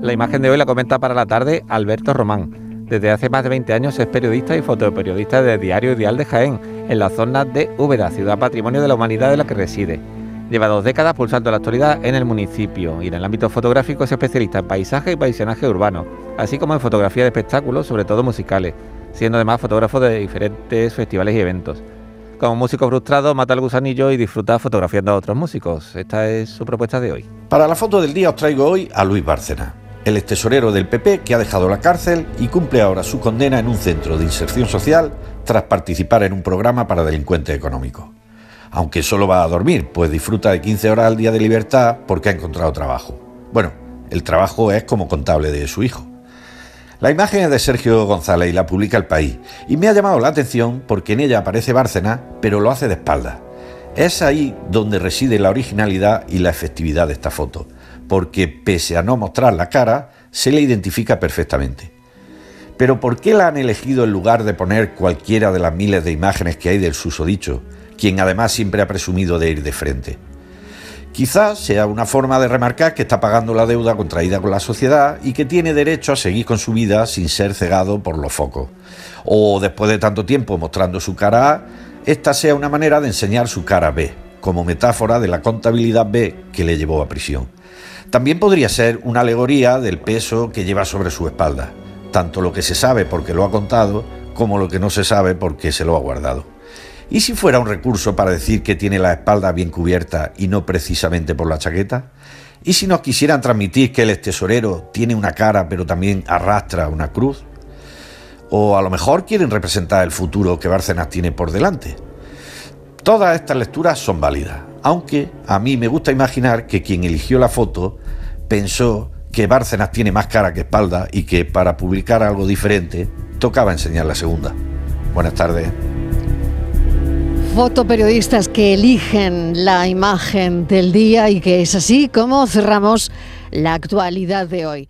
La imagen de hoy la comenta para la tarde Alberto Román. Desde hace más de 20 años es periodista y fotoperiodista de Diario Ideal de Jaén, en la zona de Úbeda, ciudad patrimonio de la humanidad de la que reside. Lleva dos décadas pulsando la actualidad en el municipio y en el ámbito fotográfico es especialista en paisaje y paisaje urbano, así como en fotografía de espectáculos, sobre todo musicales, siendo además fotógrafo de diferentes festivales y eventos. Como músico frustrado, mata el gusanillo y disfruta fotografiando a otros músicos. Esta es su propuesta de hoy. Para la foto del día os traigo hoy a Luis Bárcena, el extesorero del PP que ha dejado la cárcel y cumple ahora su condena en un centro de inserción social tras participar en un programa para delincuentes económicos aunque solo va a dormir, pues disfruta de 15 horas al día de libertad porque ha encontrado trabajo. Bueno, el trabajo es como contable de su hijo. La imagen es de Sergio González y la publica El País, y me ha llamado la atención porque en ella aparece Bárcena, pero lo hace de espaldas. Es ahí donde reside la originalidad y la efectividad de esta foto, porque pese a no mostrar la cara, se le identifica perfectamente. Pero ¿por qué la han elegido en lugar de poner cualquiera de las miles de imágenes que hay del susodicho? quien además siempre ha presumido de ir de frente. Quizás sea una forma de remarcar que está pagando la deuda contraída con la sociedad y que tiene derecho a seguir con su vida sin ser cegado por los focos. O después de tanto tiempo mostrando su cara A, esta sea una manera de enseñar su cara B, como metáfora de la contabilidad B que le llevó a prisión. También podría ser una alegoría del peso que lleva sobre su espalda, tanto lo que se sabe porque lo ha contado como lo que no se sabe porque se lo ha guardado. ¿Y si fuera un recurso para decir que tiene la espalda bien cubierta y no precisamente por la chaqueta? ¿Y si nos quisieran transmitir que el tesorero tiene una cara pero también arrastra una cruz? ¿O a lo mejor quieren representar el futuro que Bárcenas tiene por delante? Todas estas lecturas son válidas, aunque a mí me gusta imaginar que quien eligió la foto pensó que Bárcenas tiene más cara que espalda y que para publicar algo diferente tocaba enseñar la segunda. Buenas tardes fotoperiodistas que eligen la imagen del día y que es así como cerramos la actualidad de hoy.